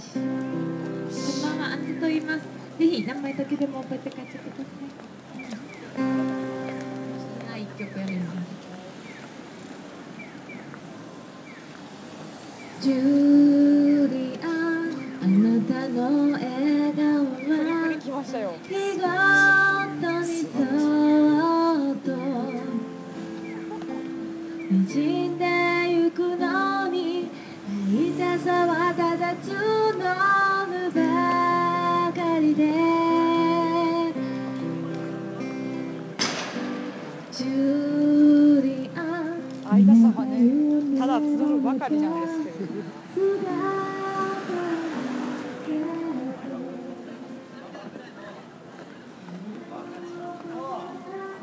しこん。ばん。はアンズと言いますぜひ名前だけでも覚えて帰ってくださいはい一曲やりますジュリアンあなたの笑顔は来ましたよ見事にそっとかりじゃないですけど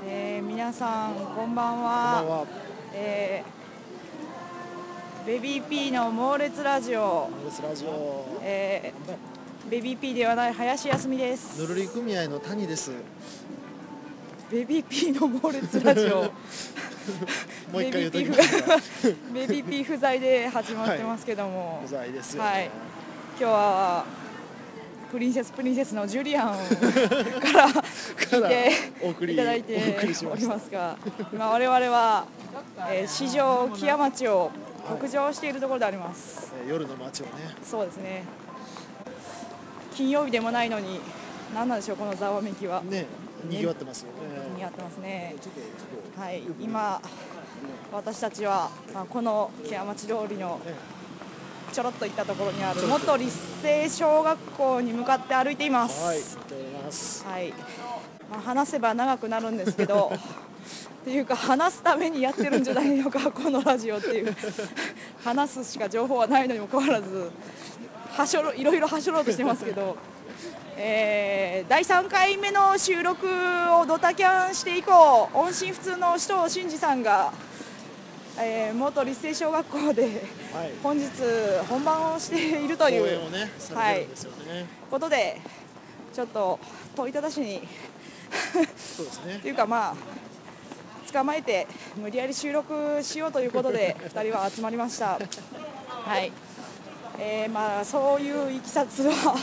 えー皆さんこんばんはこ。えーベビー P の猛烈ラジオ、モーレスラジオ。えーベビー P ではない林康美ですぬるり組合の谷です。ベビー P の猛烈ラジオ もう一回言うときます。が。ベビー P 不在で始まってますけども、不在ですよ、はい。今日はプリンセスプリンセスのジュリアンから聞いていただいてお送ります。が今我々は、えー、市場木屋町を北上しているところであります、えー夜の街をね。そうですね。金曜日でもないのに何なんでしょうこのざわめきは。ね、賑わってますよね。似合ってますね。ちょっとはい今私たちは、まあ、この木屋町通りのねちょろっと行ったところにある元立成小学校に向かって歩いています。はい。まあ、話せば長くなるんですけど。っていうか話すためにやってるんじゃないのかこのラジオっていう 話すしか情報はないのにもかかわらずはしょろいろいろはしょろうとしてますけど、えー第3回目の収録をドタキャンして以降音信不通の首藤真二さんが、えー元立成小学校ではい。本日本番をしているというね、されてるんですよね。ことでちょっと問いただしにそうですね と。いうかまあ捕まえて無理やり収録しようということで 2人は集まりました はい、えーまあそういういきさつは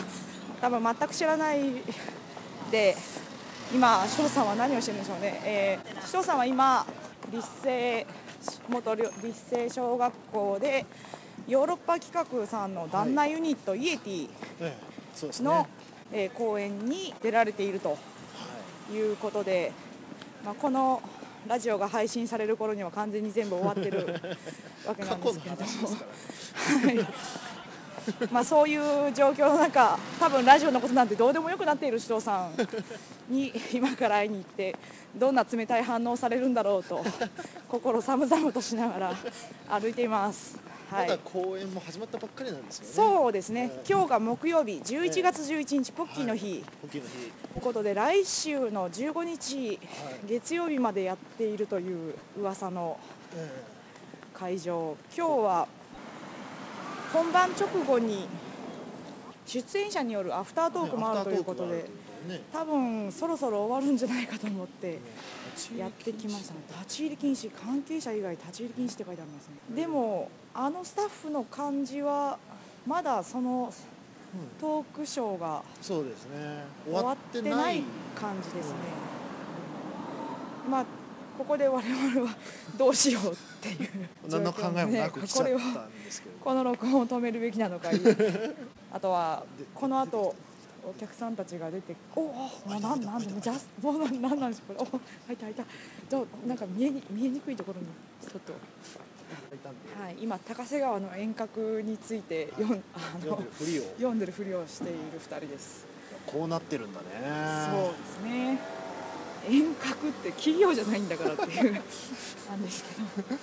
多分全く知らないで今首藤さんは何をしてるんでしょうね、えー、首藤さんは今立成元立成小学校でヨーロッパ企画さんの旦那ユニット、イエティ。の、はえー公演に出られているということで、まあ、このラジオが配信される頃には完全に全部終わってるわけい。なんですけれども。はいまあそういう状況の中多分ラジオのことなんてどうでもよくなっている首藤さんに今から会いに行ってどんな冷たい反応をされるんだろうと心寒々としながら歩いています。はい。まだ公演も始まったばっかりなんですよね。そうですね。今日が木曜日11月11日ポッキーの日、大きいの日。ということで来週の15日、月曜日までやっているという噂のえ。会場。今日は本番直後に出演者によるアフターえトークもあるということで。多分そろそろ終わるんじゃないかと思ってやってきましたね立ち入り禁止関係者以外立ち入り禁止って書いてありますねでもあのスタッフの感じはまだそのトークショーがそうですね。終終わっててない。感じですね。まあここで我々はどうしようっていう何の考えもなく来ちゃっこれをたんですけど。この録音を止めるべきなのか あとはこの後お客さんたちが出ておおもうなんなんでもジャスもうなんなんなんですこれお入った入った。じゃあなんか見えに見えにくいところにちょっと。はい今高瀬川の遠隔について読んあのでるふりを。読んでるふりをしている二人です。こうなってるんだね。そうですね。遠隔って企業じゃないんだからっていう。なんですけど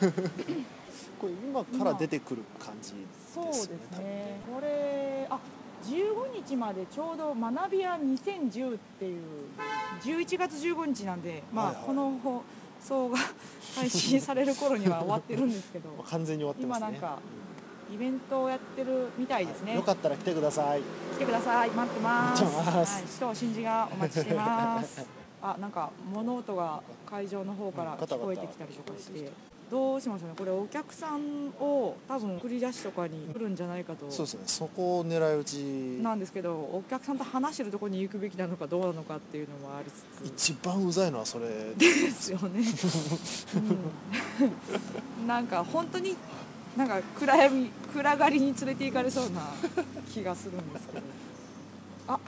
これ今から出てくる感じですよね。そうですねこれあ15日までちょうど学び屋2010っていう11月15日なんでまあ、はいはいこの放送が配信される頃には終わってるんですけど 完全に終わってますね。今なんかイベントをやってるみたいですねよかったら来てください。来てください待ってます待ってますはい、首藤真二がお待ちしてます あなんか物音が会場の方から聞こえてきたりとかしてどうしましょうね。これお客さんを多分送り出しとかに来るんじゃないかと。そうですね。そこを狙い撃ち。なんですけどお客さんと話してるところに行くべきなのかどうなのかっていうのもありつつ。一番うざいのはそれですよね、うん、なんか本当になんか暗闇暗がりに連れて行かれそうな気がするんですけど。あ。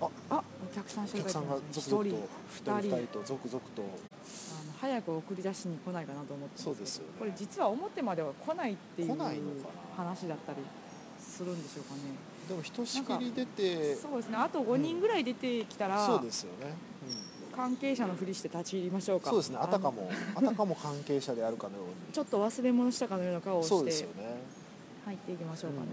あ。あ。お客さん一人お客さんが一続々人と二人。二人と続々と早く送り出しに来ないかなと思ってそうですよね。これ実は表までは来ないっていう話だったりするんでしょうかね。でもひとしきり出てそうですね。あと5人ぐらい出てきたら、そうですよね、関係者のふりして立ち入りましょうか。うんそうですね。あたかのもあたかも関係者であるかのように。ちょっと忘れ物したかのような顔をそうしてですよね。入っていきましょうかね、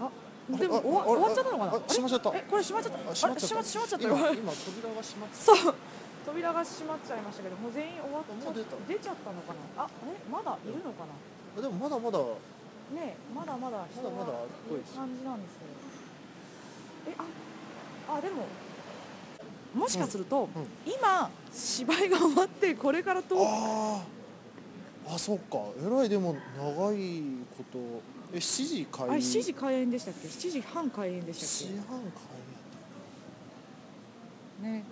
ああでもあ終わあ終わっちゃったのかな？あ閉まっちゃった。えこれ閉まっちゃった。ああれ閉ま閉まっちゃったよ。今今扉が閉まってそう扉が閉まっちゃいましたけどもう全員終わってもう出た出ちゃったのかな？あえ？まだいるのかな？あでもまだまだ。ねえまだまだ人がまだまだいる感じなんですけど。えああでももしかすると、うん今芝居が終わってこれからとあああそっか。えらいでも長いこと。え7時開あれ7時開演でしたっけ？7時半開演で7したっ時半開けね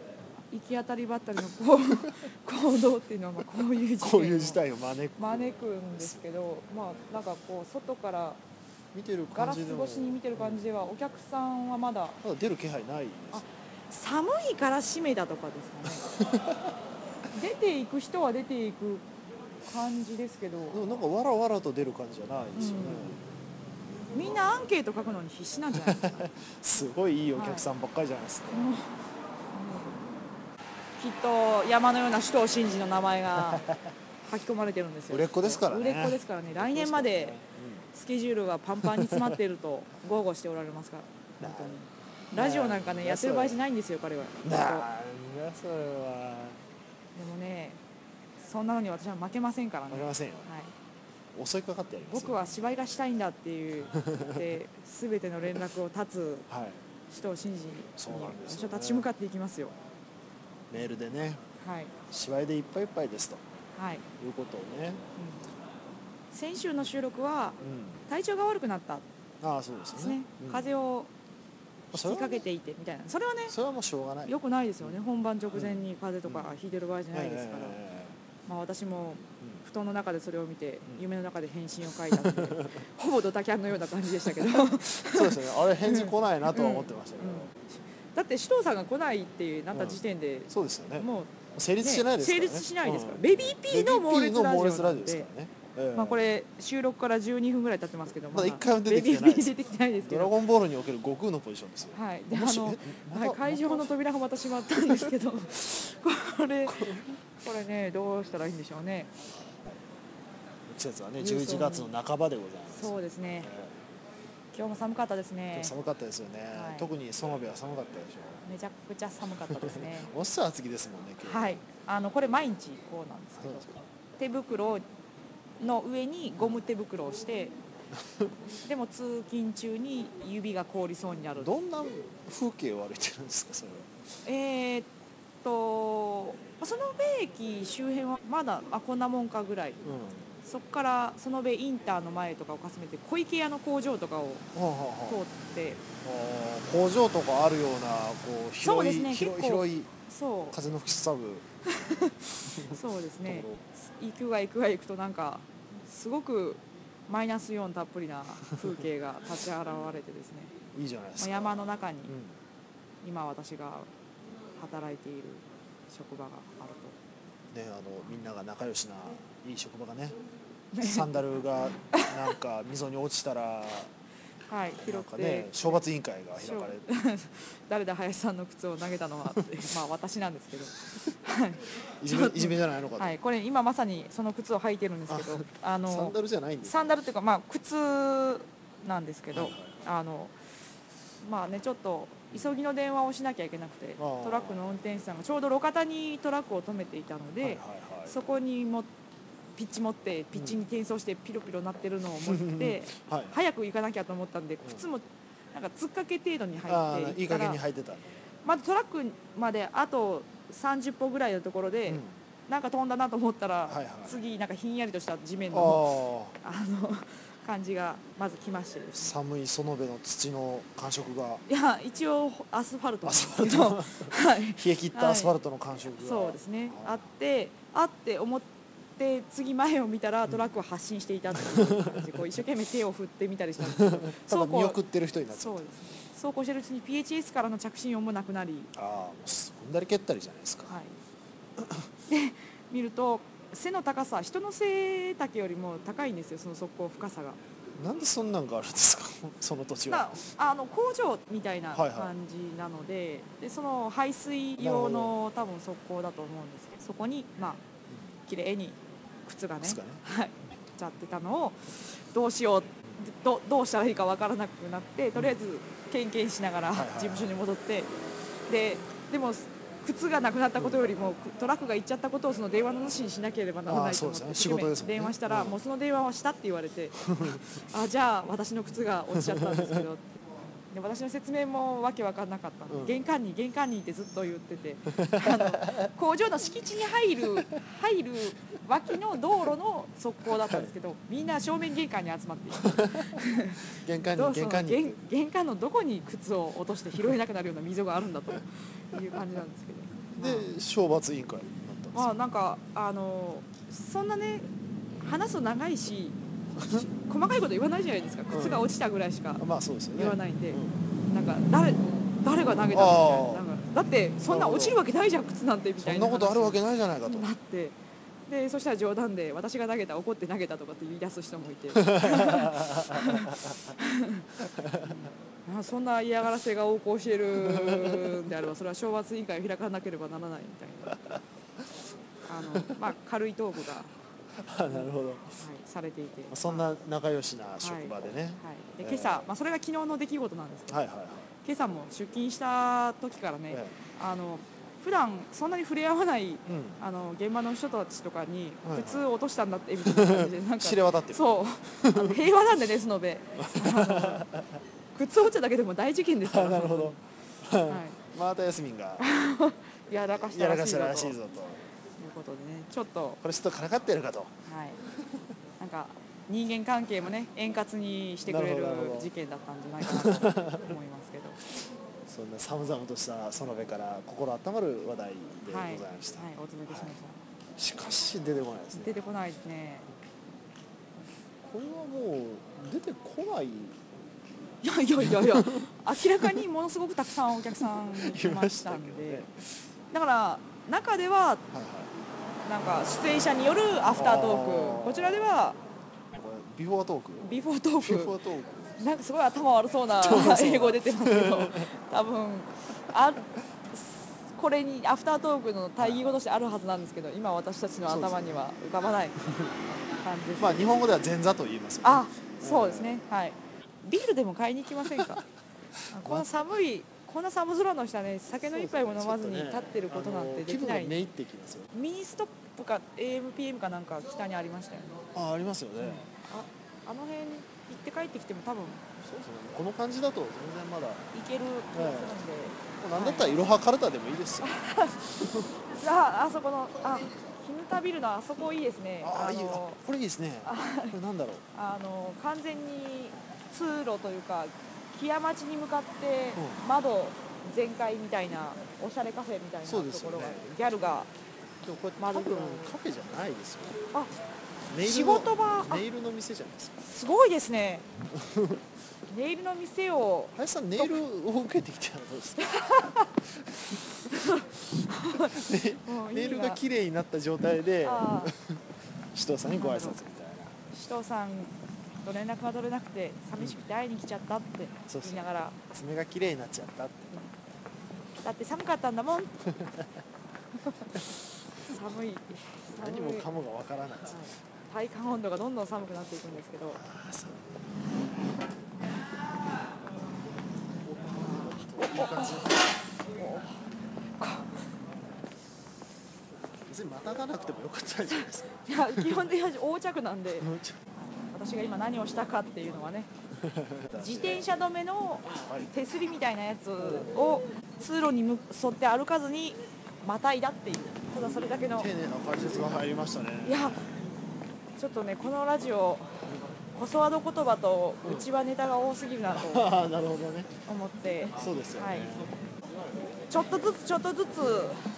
行き当たりばったりのこう行動っていうのはまあこういう事こういう事態を招く。招くんですけどまあなんかこう外から見てるガラス越しに見てる感じではお客さんはまだまだ出る気配ないです。寒いから閉めたとかですかね。出ていく人は出ていく感じですけど。でもなんかわらわらと出る感じじゃないですよね、みんなアンケート書くのに必死なんじゃないですか、すごいいいお客さんばっかりじゃないですか、うんきっと山のような首藤真二の名前が 書き込まれてるんですよ。売れっ子ですからね。売れっ子ですからね。来年までスケジュールがパンパンに詰まっていると豪語しておられますから。本当に。ラジオなんかねなやってる場合じゃないんですよ彼は。うん、なんだそれは。でもねそんなのに私は負けませんからね。わかりませんよ。はい、襲いかかってやりますよ。僕は芝居がしたいんだっていうで全ての連絡を断つはい。首藤真二に私は立ち向かっていきますよメールでねはい。芝居でいっぱいいっぱいですと。はい、いうことをね、うん、先週の収録はうん、体調が悪くなった。ああそうですね。風邪を引きかけていてみたいな。それはねそれはもうしょうがない。よくないですよね。本番直前に風邪とかひいてる場合じゃないですから、えまあ、私もえ布団の中でそれを見てうん。夢の中で返信を書いたって ほぼドタキャンのような感じでしたけど。うんそうですよね。あれ返事来ないなとは思ってましたけど、うんだって首藤さんが来ないってなった時点で、そうですよね。もう成立してないですからね。成立しないですから、うん。ベビービーの猛烈ラジオで。ですからね、ええ。まあ、これ収録から12分ぐらい経ってますけどまだ一回も出てきてないですけど。ドラゴンボールにおける悟空のポジションですよ。はい。であの会場の扉がまた閉まったんですけど。これこれねどうしたらいいんでしょうね。季節はね11月の半ばでございますそうですねえ今日も寒かったですえね。寒かったですよね、はい。特に園部は寒かったでしょめちゃくちゃ寒かったですね。おっしゃ厚着ですもんねはい。あのこれ毎日こうなんですけど。手袋の上にゴム手袋をして でも通勤中に指が凍りそうになるどんな風景を歩いてるんですかそれは？えーっと園部駅周辺はまだあこんなもんかぐらい。うんそこから園部インターの前とかをかすめて小池屋の工場とかを通はって。あ工場とかあるようなこうそう広い、ですね広いそう風の吹きすさぶそうですね。行くが行くが行くとなんかすごくマイナスイオンたっぷりな風景が立ち現れてですね。いいじゃないでますあか山の中にうん。今私が働いている職場があるねあのみんなが仲良しないい職場がねサンダルがなんか溝に落ちたら はい広くて、かね懲罰委員会が開かれ 誰だ林さんの靴を投げたのはって まあ私なんですけど、はいいじめい。じめじゃないのかと、はい、これ今まさにその靴を履いてるんですけどあのサンダルじゃないんですサンダルっていうかまあ靴なんですけど、はいはいあのまあねちょっと急ぎの電話をしなきゃいけなくてトラックの運転手さんがちょうど路肩にトラックを止めていたので、はいはいはい。そこにもピッチ持ってピッチに転送してピロピロ鳴ってるのを持って、はい。早く行かなきゃと思ったんで靴もなんか突っかけ程度にあ入っていいい加減に履いてた、まだトラックまであと30歩ぐらいのところで、うん。なんか飛んだなと思ったら、はいはい。次なんかひんやりとした地面のあの感じがまず来ましてね。寒い園部の土の感触が。いや一応アスファルトアスファルト。はい。冷え切ったアスファルトの感触が、そうですね。ああってあって思って次前を見たらトラックは発進していたという感じでこう一生懸命手を振ってみたりしたんですけどただ見こ送ってる人になっちゃそうですねそうこうしてるうちに PHS からの着信音もなくなり、ああもうす踏んだり蹴ったりじゃないですか、はい、で見ると背の高さ人の背丈よりも高いんですよその側溝深さが。なんでそんなんがあるんですか？その土地なはあの工場みたいなはいはい。感じなので,、でその排水用の多分側溝だと思うんですけどそこにまあ綺麗に靴がね。靴がね。はい。ちゃってたのをどうしよう。どどうしたらいいかわからなくなってとりあえずケンケンしながら事務所に戻ってででも靴がなくなったことよりもトラックが行っちゃったことをその電話の主にしなければならないと思ってね。ね。電話したらうん。もうその電話はしたって言われて あじゃあ私の靴が落ちちゃったんですけどで私の説明もわけわかんなかったうん。玄関に玄関にってずっと言ってて。あの 工場の敷地に入る入る脇の道路の側溝だったんですけどみんな正面玄関に集まっていて。玄関に玄関に。玄玄関のどこに靴を落として拾えなくなるような溝があるんだという感じなんですけど。で懲罰委員会になったんですまあなんかあのそんなね話すと長いし細かいこと言わないじゃないですか。靴が落ちたぐらいしかまあそうですよね。言わないんで、うん。なんか誰誰が投げたのみたいな。んかだってそんな落ちるわけないじゃん靴なんてみたいなそんなことあるわけ話ないじゃないかと。になって。でそしたら冗談で私が投げた怒って投げたとかって言い出す人もいて。あ そんな嫌がらせが横行しているんであればそれは懲罰委員会を開かなければならないみたいな。あの、まあ、軽いトークが、はなるほど。い、されていて。そんな仲良しな職場でね、はい、で今朝、まあ、それが昨日の出来事なんですけど、はいはいはい。今朝も出勤した時からね、えあの普段そんなに触れ合わないえうん。あの現場の人たちとかにはいはい。普通落としたんだってみたいな感じでなんか 知れ渡ってる。そう。平和なんでねスノベ靴落ちただけでも大事件ですから。あなるほど。はい、またヤスミンが やらかしたやららしいぞと。かしたらしいぞと。いうことでねちょっと。これちょっとからかってるかと。はい。なんか人間関係もね円滑にしてくれる事件だったんじゃないかなと思いますけど。そんな寒々とした園部から心温まる話題でござはいい、ました、はい、お届けしました、しかし出てこないですね。出てこないですね。これはもう出てこない。いやいやいやいや明らかにものすごくたくさんお客さん来ましたんで。ね。だから中でははいはいなんか出演者によるアフタートーク。こちらではビフォートーク。ビフォートーク。ク。なんかすごい頭悪そうな英語出てますけど多分あこれにアフタートークの対義語としてあるはずなんですけど今私たちの頭には浮かばない感じです、まあ日本語では前座と言いますよね。あそうですね。はい。ビールでも買いに行きませんか？あこの寒いこんな寒空の下ね酒の一杯も飲まずに立ってることなんてできない。あの気分がめいってきますよ。ミニストップか AMPM かなんか北にありましたよね。あありますよね、ああの辺行って帰ってきても多分そうですね。この感じだと全然まだ。も行ける気がするんで、うなんだったらいろはカルタでもいいですよ、ああそこのあ日ヌタビルのあそこいいですね。ああいいこれいいですね。これなんだろう。あの完全に通路というか木屋町に向かってう窓全開みたいなおしゃれカフェみたいなところが、ギャルがでもこれ多分カフェじゃないですよ。あネイルの仕事場あネイルの店じゃないですか。すごいですね。ネイルの店を林さんネイルを受けてきてたらどうですか ネイルが綺麗になった状態で 首藤さんにご挨拶みたいな。首藤さんと連絡が取れなくて寂しくて会いに来ちゃったって言いながら。爪が綺麗になっちゃったって。だって寒かったんだもん。寒い。寒い何もかもがわからない。はい。体感温度がどんどん寒くなっていくんですけど。別にまたがなくてもよかったじゃないですかいや基本的に横着なんで私が今何をしたかっていうのはね自転車止めのはい手すりみたいなやつを通路に向沿って歩かずにまたいだっていうただそれだけの丁寧な解説が入りましたね。いやちょっとねこのラジオコソワード言葉とうちはネタが多すぎるなとあ あなるほどね。思って、そうですよね。はい、ちょっとずつちょっとずつはい、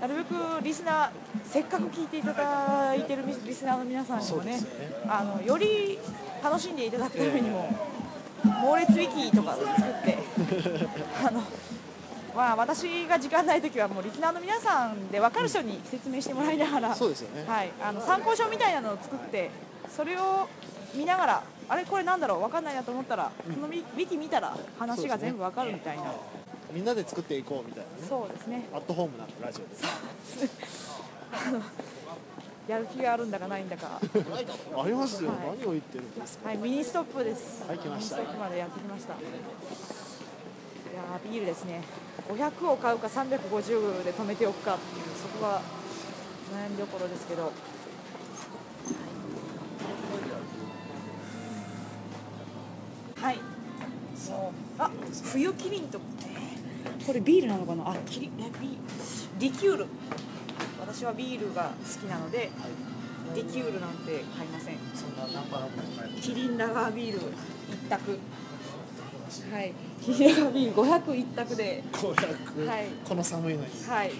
なるべくリスナーせっかく聞いていただいてるリスナーの皆さんにもねね。あのより楽しんでいただくためにも、猛烈ウィキとかを作って あの、まあ、私が時間ない時はもうリスナーの皆さんで分かる人に説明してもらいながら、はい、あの参考書みたいなのを作ってそれを見ながらあれこれなんだろう分かんないなと思ったら、このウィキ見たら話が全部分かるみたいなみんなで作っていこうみたいなねそうですねアットホームなラジオですやる気があるんだかないんだか。ありますよ、はい何を言ってるんですかはい、ミニストップです。はい来ましたミニストップまでやってきました。いやービールですね。500を買うか350で止めておくかっていうそこが悩みどころですけど。はい。もうあ冬キリンとえーこれビールなのかな？あキリえビリキュール。私はビールが好きなのでリキュールなんて買いません。そんなナンパのキリンラガービール一択。はい。キリンラガービール500一択で。500、はい。この寒いのに。はい。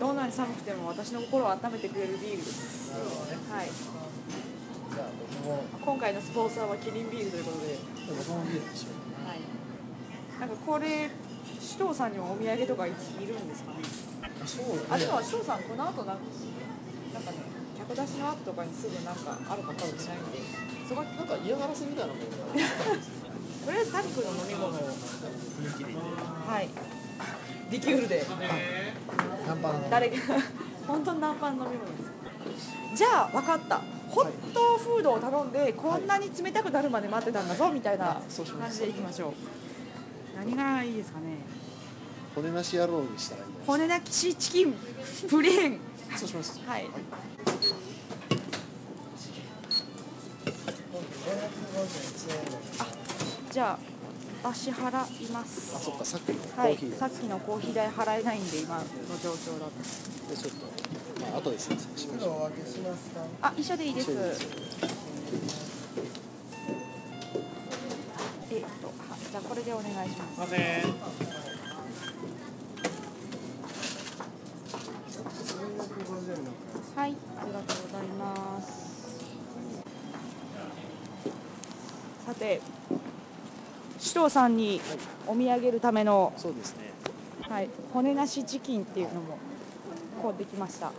どんなに寒くても私の心を温めてくれるビールです。ね。はい。今回のスポンサーはキリンビールということで。僕もビールにしよう。はいなんかこれ首藤さんにもお土産とかいいるんですかね？そう。あでも首藤さんこの後なんかなんかね客出しの後とかにすぐなんかあるかもしれないんでそこはなんか嫌がらせみたいなものがとりあえずタニックの飲み物。をはいリキュールでナンパの。誰が本当にナンパの飲み物です。じゃあ分かった。ホットフードを頼んでこんなに冷たくなるまで待ってたんだぞみたいな感じでいきましょう何がいいですかね？骨なし野郎にしたらいい骨なきチキンプレーン。そうします。はい。じゃあ私払いまあすそっかさっきのコはいーヒーさっきのコーヒー代払えないんで今の状況だと。でちょっとまあ後で説明しましょあ一緒でいいですじゃあこれでお願いしますはい、ありがとうございます。さて、首藤さんにお土産るための、そうですねはい、骨なしチキンっていうのもこうできました。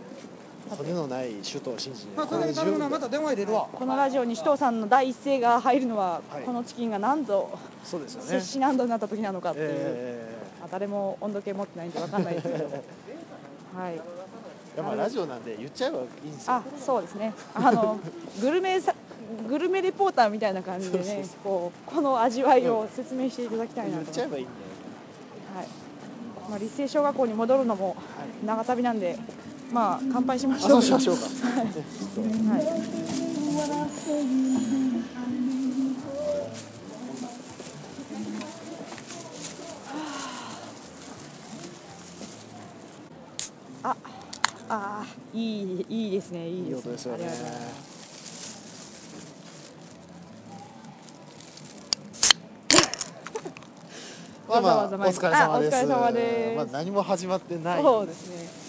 骨のない首藤真二まあ、これで頼むな、また電話入れるわ。このラジオに首藤さんの第一声が入るのは、はいこのチキンが何度、そうですよね摂氏何度になった時なのかっていう、えまあ誰も温度計持ってないんでわかんないですけど、はい。えいやまあラジオなんで言っちゃえばいいんですよあ、そうですね。あの グルメさグルメレポーターみたいな感じでねそうそうそ、こうこの味わいを説明していただきたいなと。言っちゃえばいいんだよはい。まあ立成小学校に戻るのも長旅なんで、まあ乾杯しましょう。あそうしましょうかはい。あ、あー、いいいいですね、いいいいですね。音ですよね まあまあわざわざお疲れ様ですあお疲れ様ですまあ何も始まってないそうですね。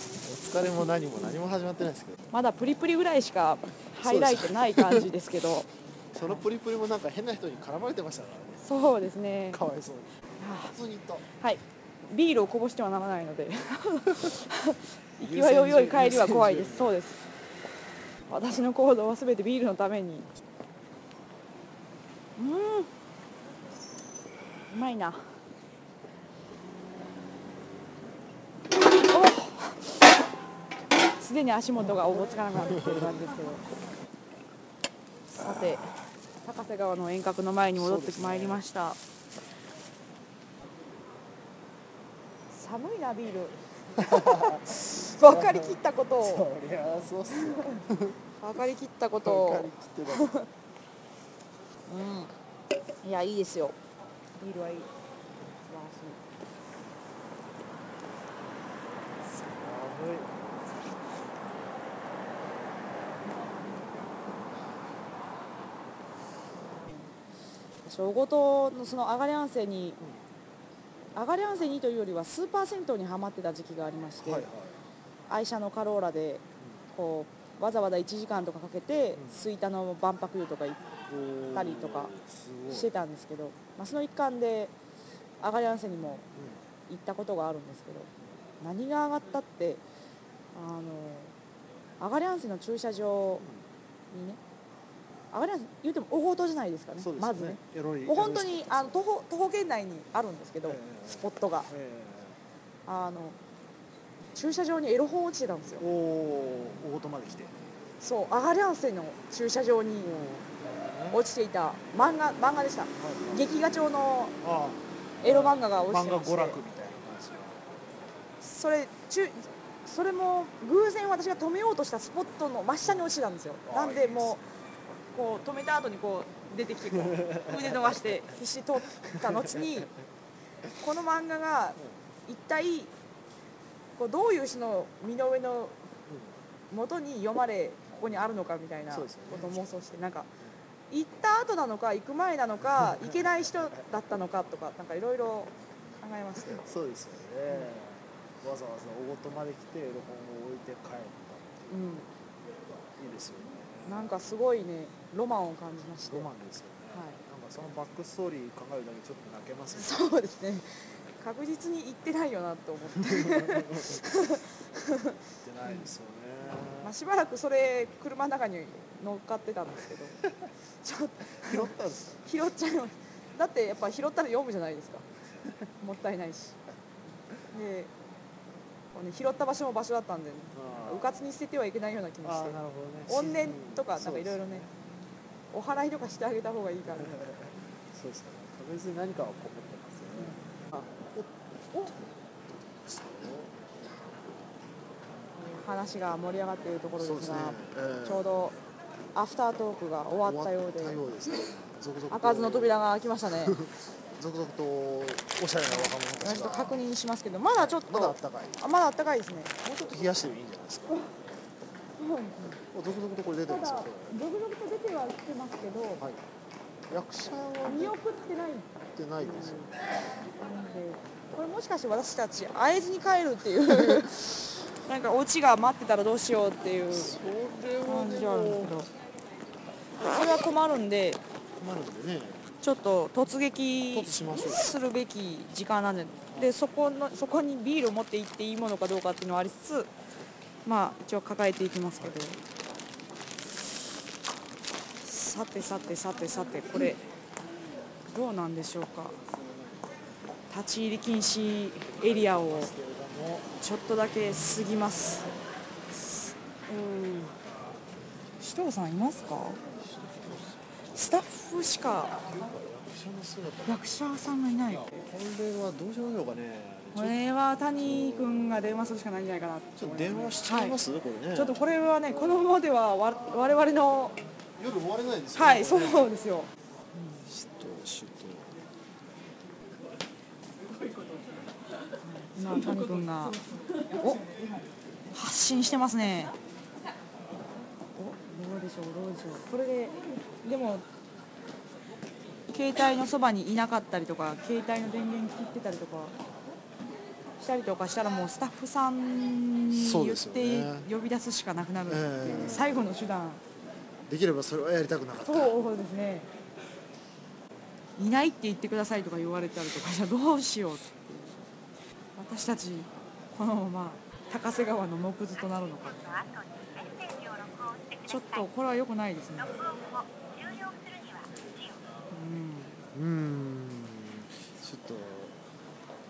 お疲れも何も何も始まってないですけどまだプリプリぐらいしかハイライトない感じですけど、そのプリプリもなんか変な人に絡まれてましたからねそうですね。かわいそうには普通に言っあはい。ビールをこぼしてはならないので、行きはよいよい帰りは怖いです。そうです。私の行動はすべてビールのために。うん。うまいな。すでに足元がおぼつかなくなってきてる感じですけど。さて、高瀬川の遠隔の前に戻ってまいりました。寒いなビール。分かりきったことそを分かりきったことを。うん。いやいいですよ。ビールはいい小ごとのそのアガリアンセに、アガリアンセにというよりはスーパー銭湯にはまってた時期がありまして、はいはい。愛車のカローラでこうわざわざ1時間とかかけて吹田の万博湯とか行ったりとかしてたんですけど、まあ、その一環でアガリアンセにも行ったことがあるんですけど何が上がったってあのアガリアンセの駐車場にねアガリアンセ言うても大ごとじゃないですかね。そうですよまずね。もう本当にあの徒歩徒歩圏内にあるんですけど、ええスポットが。えあの駐車場にエロ本落ちてたんですよ。えおお大ごとまで来て。そうアガリアンセの駐車場に落ちていた。漫画漫画でした。劇画調のあエロ漫画があ漫落ちてまして。画娯楽みたいな話がそれ中それも偶然私が止めようとしたスポットの真下に落ちてたんですよ。あなんでもうこう止めた後にこう出てきてこう 腕伸ばして必死に通った後にこの漫画が一体こうどういう人の身の上の元に読まれここにあるのかみたいなことを妄想してなんか行った後なのか行く前なのか行けない人だったのかとかなんかいろいろ考えましてそうですよね。わざわざ大ごとまで来てエロ本を置いて帰ったうん。いいですよねなんかすごいねロマンを感じまして。ロマンですよね、はい。なんかそのバックストーリー考えるだけでちょっと泣けますね。そうですね。確実に行ってないよなと思って、言ってないですよね、まあ、しばらくそれ車の中に乗っかってたんですけど。ちょっと。拾ったんですか？拾っちゃいますだってやっぱ拾ったら読むじゃないですか。もったいないし。でこう、ね、拾った場所も場所だったんで、あーうかつに捨ててはいけないような気もして。ね。怨念とかなんかいろいろねお祓いとかしてあげた方がいいから そうですね。別に何かはこもってますよね、あおお話が盛り上がっているところですがええちょうどアフタートークが終わったようでね。開かずの扉が開きましたね 続々とおしゃれな若者たちが確認しますけどまだちょっとまだあったかい。あまだあったかいですね。もうちょっと冷やしてもいいんじゃないですか。お続々とこれ出てますよ続々と出てはきてますけどはい。役者は見送ってない。出てないですよ。なんでこれもしかして私たち会えずに帰るっていう なんかオチが待ってたらどうしようっていう感じはあるんですもけど。それは困るんで。困るんでねちょっと突撃するべき時間なんででそこのそこにビールを持って行っていいものかどうかっていうのはありつつまあ一応抱えていきますけど。さてさてさてさてこれどうなんでしょうか。立ち入り禁止エリアをちょっとだけ過ぎます。うん。首藤さんいますか？スタッフしか役者さんがいない。これはどうしましょうかね。これは谷君が電話するしかないんじゃないかなちょっと電話しちゃいます、これね。ちょっとこれはねこのままではわ我々の。夜終われないですよね。はいそうですよ。今谷君が。お発信してますねでしょうどうでしょうこれででも携帯のそばにいなかったりとか携帯の電源切ってたりとかしたりとかしたらもうスタッフさんに言って呼び出すしかなくなる。っていうええ最後の手段できればそれはやりたくなかった。そうですね。いないって言ってくださいとか言われた。りとかじゃどうしよう。って私たちこのまま高瀬川の木図となるのかちょっとこれは良くないですね。うーん。ちょっとうん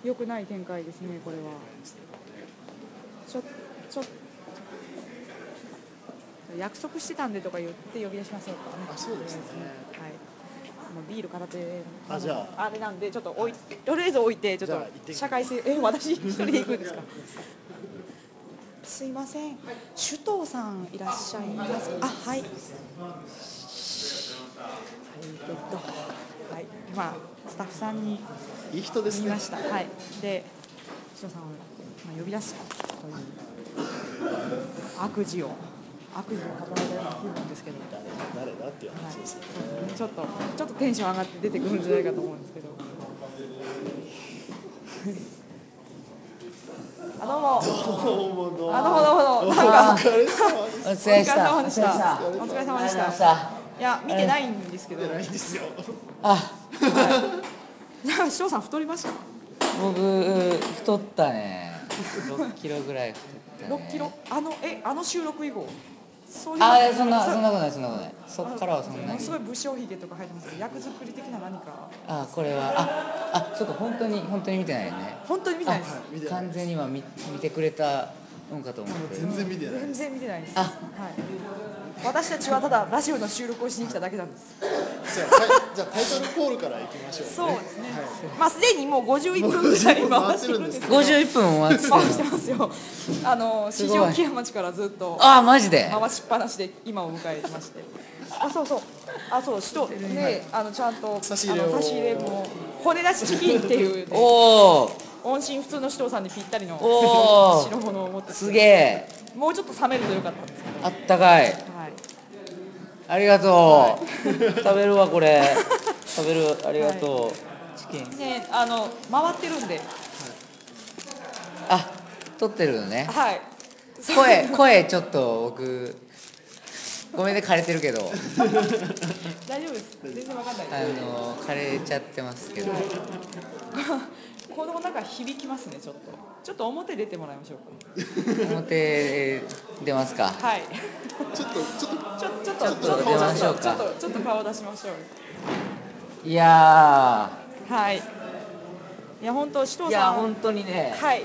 良くない展開ですねこれは。ちょちょ約束してたんでとか言って呼び出しましょうかね。あそうですね。はい。もうビール片手あじゃあ。れなんでちょっと置いとりあえず置いてちょっと社会性え私一人で行くんですか？すいません。首藤さんいらっしゃいます。かあはい。はいえっとはい今スタッフさんにいい人ですね。ましたはい。で首藤さんを、まあ、呼び出すという悪事を悪事を働いたような気分ですけど、はい、誰だっていう話ですよね、ちょっとちょっとテンション上がって出てくるんじゃないかと思うんですけどあどうも。どうもどうも。あどうもどうも。どうもなんかお疲れ様ですお疲れ様でした。お疲れ様でした。お疲れ様でした。いや見てないんですけど。ないんですよ。あ、なんか翔さん太りました？僕太ったね。6キロぐらい太ったね。6キロ？あのえあの収録以後そういうあ、いやそんなそんなことないそんなことない。そっからはそんなに。す。ごい武将髭とか入ってますけど役作り的な何か。あ、これは。あ、あ、ちょっと本当に本当に見てないよね。本当に見てないです。見てない完全には見見てくれたのかと思って。全然見てない全然見てないです。あ。はい私たちはただラジオの収録をしに来ただけなんです。じゃあタイじゃあタイトルコールからいきましょうね。そうですね。はい。まあすでにもう51分ぐらい回してるんですけど。51分終わって回して。ますよ。あの四条木屋町からずっとあ、マジで？回しっぱなしで今を迎えてまして。あそうそう。あそうしとであのちゃんと差し入れ差し入れも骨なしチキンっていう、ね、おお、音信不通の首藤さんにぴったりの白 物を持ってて。すげえ。もうちょっと冷めるとよかったんですけあったかい。ありがとう。食べるわこれ。食べるありがとう。チキン。ねあの回ってるんであ、撮ってるのね。はい声声ちょっと僕ごめんね枯れてるけど 大丈夫です全然わかんないあの枯れちゃってますけどこの中響きますねちょっと。ちょっと表出てもらいましょう表出ますか？かはい。ちょっとちょっとちょちょっとちょっと出ましょうか。ちょっとちょっと顔出しましょういやはい。いや本当首藤さん。や本当にね。はい。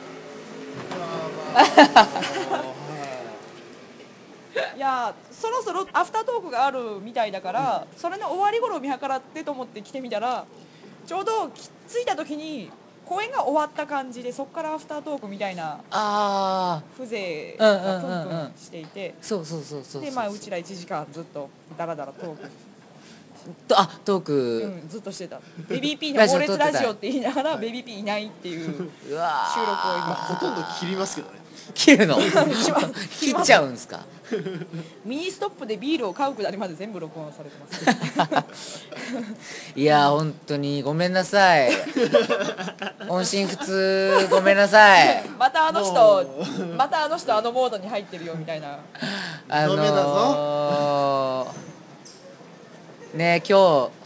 いや そろそろアフタートークがあるみたいだから、それの終わり頃を見計らってと思って来てみたらちょうどき着いた時に公演が終わった感じでそこからアフタートークみたいなあ風情うんうんがプンうんうんプンしていて、ーそうそうそうそう。でまあうちら1時間ずっとダラダラトーク、とあトーうク、ん、ずっとしてた。ベビーピーの猛烈ラジオって言いながらベビーピーいないっていう収録をー今ほとんど切りますけどね。切るの？切っちゃうんですか？ミニストップでビールを買うくだりまで全部録音されてます、いやー本当にごめんなさい。音信不通ごめんなさい。またあの人またあの人あのモードに入ってるよみたいな。あのー、ね今日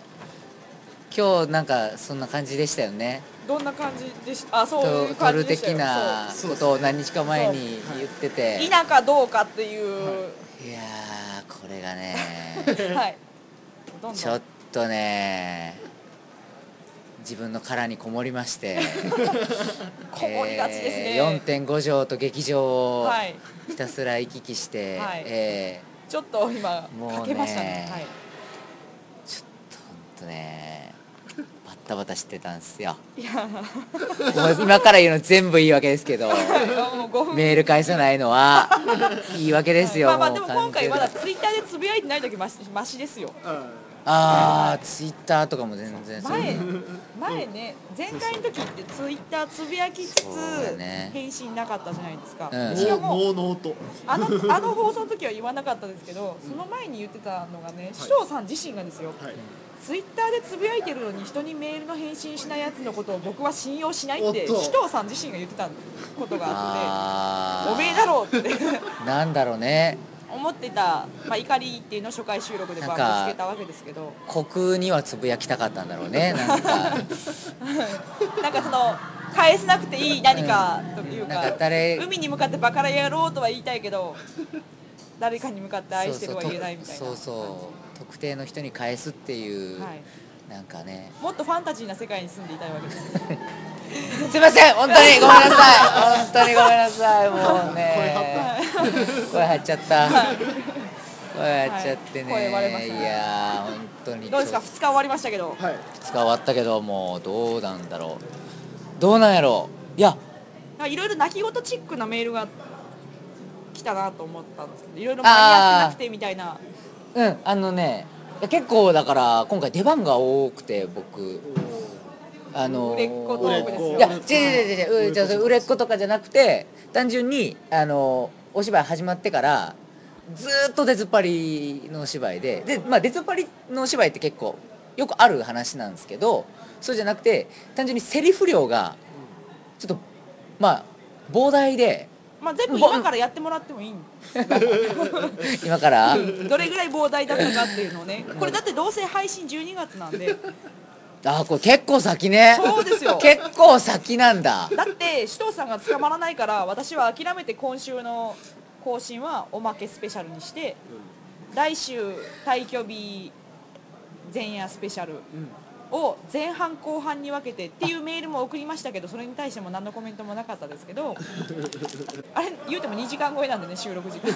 今日なんかそんな感じでしたよねどんな感じでしあそうという感じでしたよ。なそうことを何日か前に言ってて。そう田舎どうかっていう。いやーこれがね。はい。ちょっとね自分の殻にこもりまして。こもりがちですね。えー4.5畳と劇場をはい。ひたすら行き来して、はい。えちょっと今もうねかけましたね。はい。ーちょっとほんとねタバタしてたんですよ。いや。今から言うの全部いいわけですけど。もう5分。メール返さないのは いいわけですよ、まあまあでも今回まだツイッターでつぶやいてない時マシマシですよ。ああツイッターとかも全然前前ね前回の時ってツイッターつぶやきつつ返信なかったじゃないですか、うん。しかもあのあの放送の時は言わなかったですけどその前に言ってたのがね首藤さん自身がですよ。はいツイッターでつぶやいてるのに人にメールの返信しないやつのことを僕は信用しないっておっと。首藤さん自身が言ってたことがああっておめえだろうって。ー なんだろうね。思ってた、まあ、怒りっていうのを初回収録でバなんかンぶつけたわけですけど。虚空にはつぶやきたかったんだろうね なんか。なんかその返せなくていい何かというなんか海に向かってバカラやろうとは言いたいけど誰かに向かって愛してるは言えないみたいな。そうそう特定の人に返すっていう、はい。なんかね。もっとファンタジーな世界に住んでいたいわけです。すいません本当にごめんなさい。本当にごめんなさい。もうね。声張っちゃった声張っちゃってね、はい。声割れましたね。いやー本当にどうですか？2日終わりましたけど。はい。2日終わったけどもうどうなんだろう。どうなんやろう。いや。いろいろ泣き言チックなメールが来たなと思ったんですけどいろいろ間に合ってなくてみたいなうんあのね結構だから今回出番が多くて僕。あの売れっ子トークですよいや違う違う違う売れっ子とか。じゃなくて単純にあのお芝居始まってからずーっと出ずっぱりの芝居でで、まあ、出ずっぱりの芝居って結構よくある話なんですけどそうじゃなくて単純にセリフ量がちょっとまあ膨大でまあ全部今からやってもらってもいいん 今から？どれぐらい膨大だったかっていうのをね。これだってどうせ配信12月なんで。あこれ結構先ね。そうですよ。結構先なんだ。だって首藤さんが捕まらないから私は諦めて今週の更新はおまけスペシャルにして来週退去日前夜スペシャルを前半後半に分けてっていうメールも送りましたけどそれに対しても何のコメントもなかったですけど あれ言うても2時間超えなんでね収録時間。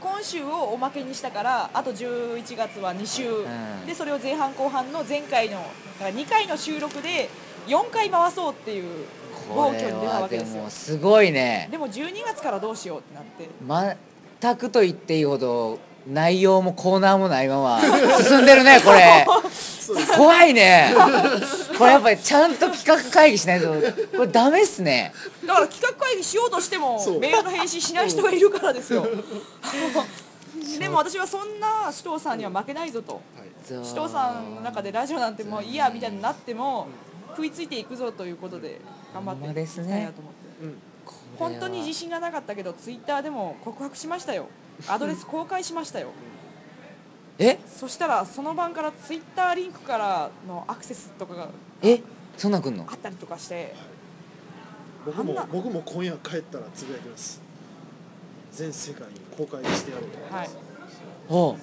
今週をおまけにしたからあと11月は2週、ん。でそれを前半後半の前回のだから2回の収録で4回回そうっていう暴挙に出たわけですよ。もすごいね。でも12月からどうしようってなって。全くと言っていいほど内容もコーナーもないまま進んでるねこれ。怖いね。これやっぱりちゃんと企画会議しないと。これダメっすね。だから企画会議しようとしてもメールの返信しない人がいるからですよ。でも私はそんな首藤さんには負けないぞと。首藤さんの中でラジオなんてもういいやみたいになっても食いついていくぞということで頑張っていきたいなと思って、本当に自信がなかったけどツイッターでも告白しましたよアドレス公開しましたよ。え？そしたらその晩からツイッターリンクからのアクセスとかがえ？そんなん来んの？あったりとかして。僕も僕も今夜帰ったらつぶやきます。全世界に公開してやろうと思いはい。ます、おう。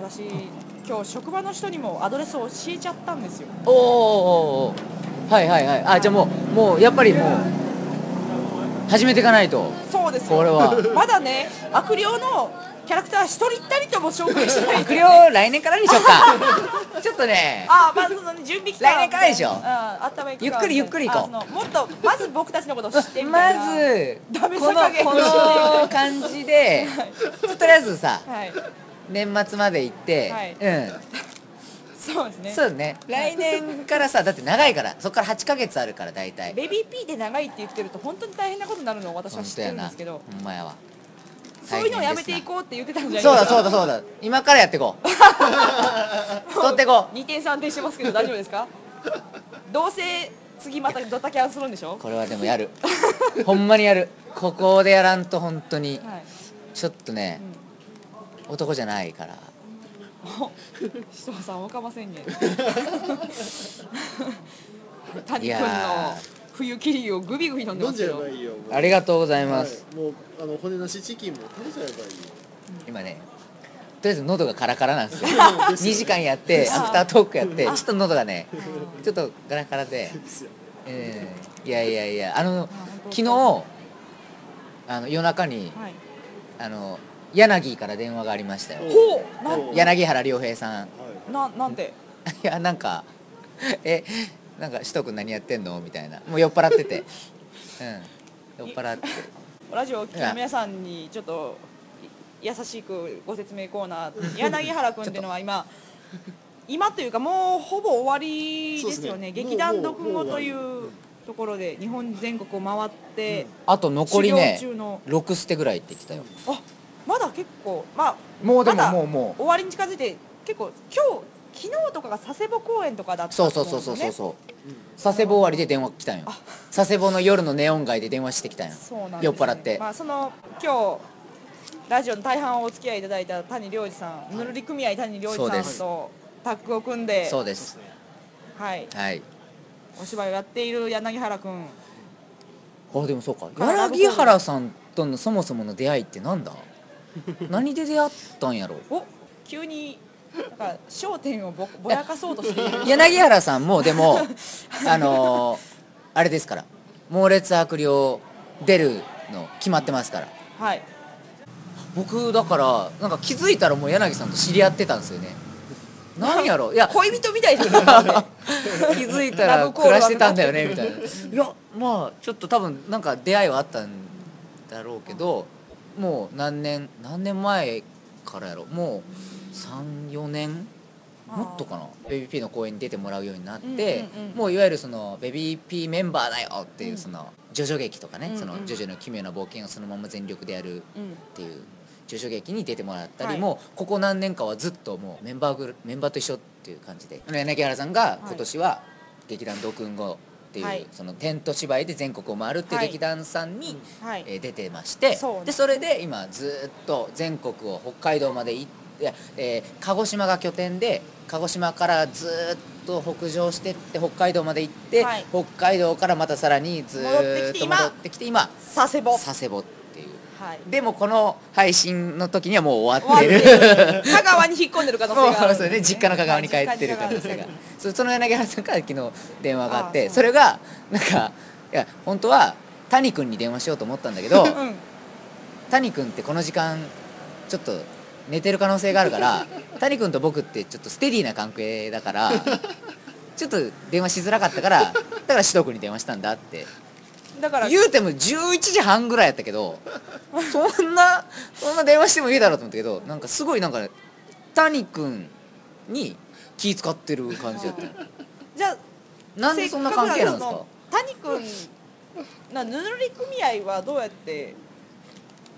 私今日職場の人にもアドレスを教えちゃったんですよ。おうおはいはいはい。あじゃあもうもうやっぱりもう始めていかないと。そうですよ。これは。まだね悪霊のキャラクター一人たりとも紹介してない。悪霊 来年からにしようか。ちょっとね。あまあその準備期間来年からでしょう。んあったゆっくりゆっくり行こう。もっとまず僕たちのことを知ってみたまいな。ずダメこのさ加減この感じで とりあえずさはい。年末まで行って、はい。うんそうですね。そうだね。来年からさだって長いから。そこから8ヶ月あるから大体。ベビーピーで長いって言ってると本当に大変なことになるのを私は知ってるんですけど。ほんまやわ。そういうのをやめていこうって言ってたんじゃないそうだそうだだそうだ。今からやっていこう。取っていこ2点3点してますけど大丈夫ですか？どうせ次またドタキャンするんでしょ？うこれはでもやる。ほんまにやる。ここでやらんと本当に。はい。ちょっとね、男じゃないから人さんおかませんね。谷君いやのー冬切りをグビグビ飲んで飲んじゃえますけどばいいよ。もうありがとうございます、はい、もうあの骨なしチキンも食べちゃえばいいよ今ねとりあえず喉がカラカラなんですよ。ですよね。2時間やってアフタートークやってちょっと喉がねちょっとガラガラで。ですよ。えーいやいやいやあの昨日あの夜中にはい。あの柳から電話がありましたよ。ほうなん柳原良平さん。はい。ななんて いやなんかえなんか「首藤君何やってんの?」みたいな。もう酔っ払ってて。うん。酔っ払って。ラジオを聴きの皆さんにちょっとい優しくご説明コーナー 柳原君っていうのは今今というかもうほぼ終わりですよね。ね。劇団もう読語といもうところで日本全国を回って、あと残りね修行中の。6捨てぐらいって言ってたよ。あまだ結構まあもうでももうもう。終わりに近づいて結構今日昨日とかが佐世保公演とかだったそうとそうそうそうそうそう佐世保終わりで電話来たんよ。佐世保の夜のネオン街で電話してきたんよ。そうなんです、ね、酔っ払って。まあその今日ラジオの大半をお付き合いいただいた谷良二さんぬるり組合谷良二さんとタッグを組んでそうです。はい。はい。お芝居をやっている柳原君。あでもそうか。あ柳原さんとのそもそもの出会いってなんだ？何で出会ったんやろお急になんか焦点をぼぼやかそうとしている。柳原さんもでも あのーあれですから猛烈悪霊出るの決まってますから。はい。僕だからなんか気づいたらもう柳さんと知り合ってたんですよね。なんやろいや恋人みたいなね気づいたら暮らしてたんだよねみたいな。いやまあちょっと多分なんか出会いはあったんだろうけどもう何年何年前からやろ？もう34年？もっとかな？ベビー P の公演に出てもらうようになって、もういわゆるそのベビー P メンバーだよっていううん。そのジョジョ劇とかね、そのジョジョの奇妙な冒険をそのまま全力でやるうん。っていうジョジョ劇に出てもらったりはい。も、ここ何年かはずっともうメンバーグルメンバーと一緒っていう感じで。柳原さんが今年は劇団ドクンゴっていう、はい。そのテント芝居で全国を回るっていうはい。劇団さんに、はい。えー出てましてそうでそれで今ずっと全国を北海道まで行って、えー鹿児島が拠点で鹿児島からずっと北上してって北海道まで行って、はい北海道からまたさらにず戻っと戻ってきて今佐世保佐世保はい。でもこの配信の時にはもう終わっっててる。る香川に引っ込んでる可能性がある。んそうね。実家の香川に帰ってる可能性がはいその柳原さんから昨日電話があって。それがなんかいや本当は谷君に電話しようと思ったんだけどうん谷君ってこの時間ちょっと寝てる可能性があるから谷君と僕ってちょっとステディな関係だからちょっと電話しづらかったからだから首藤君に電話したんだってだから言うても11時半ぐらいやったけど そんなそんな電話してもいいだろうと思ったけどなんかすごいなんか谷君に気使ってる感じだった。じゃあなんでそんな関係なんですか？谷君なぬるり組合はどうやって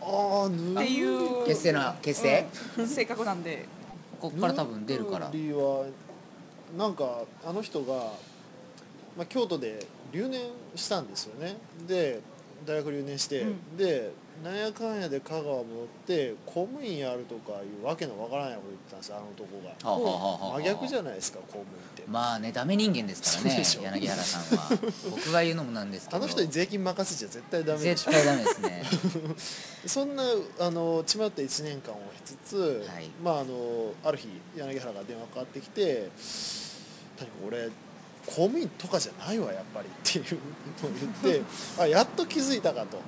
ああぬっていう結成の結成、うん性格なんで。ここから多分出るから。なんかあの人が、まあ、京都で留年したんですよね。で大学留年して、うん。でなんやかんやで香川戻って公務員やるとかいうわけのわからないこと言ってたんですよあの男が。はあはあはあはあ。真逆じゃないですか公務員って、まあねダメ人間ですからね柳原さんは。僕が言うのもなんですけど。あの人に税金任せちゃ絶対ダメでしょ。絶対ダメですね。そんなあの血迷った1年間を経つつ、はい。まあ、あのある日柳原が電話かかってきて「谷君俺公務員とかじゃないわやっぱり」っていうのを言って あやっと気づいたかと、っう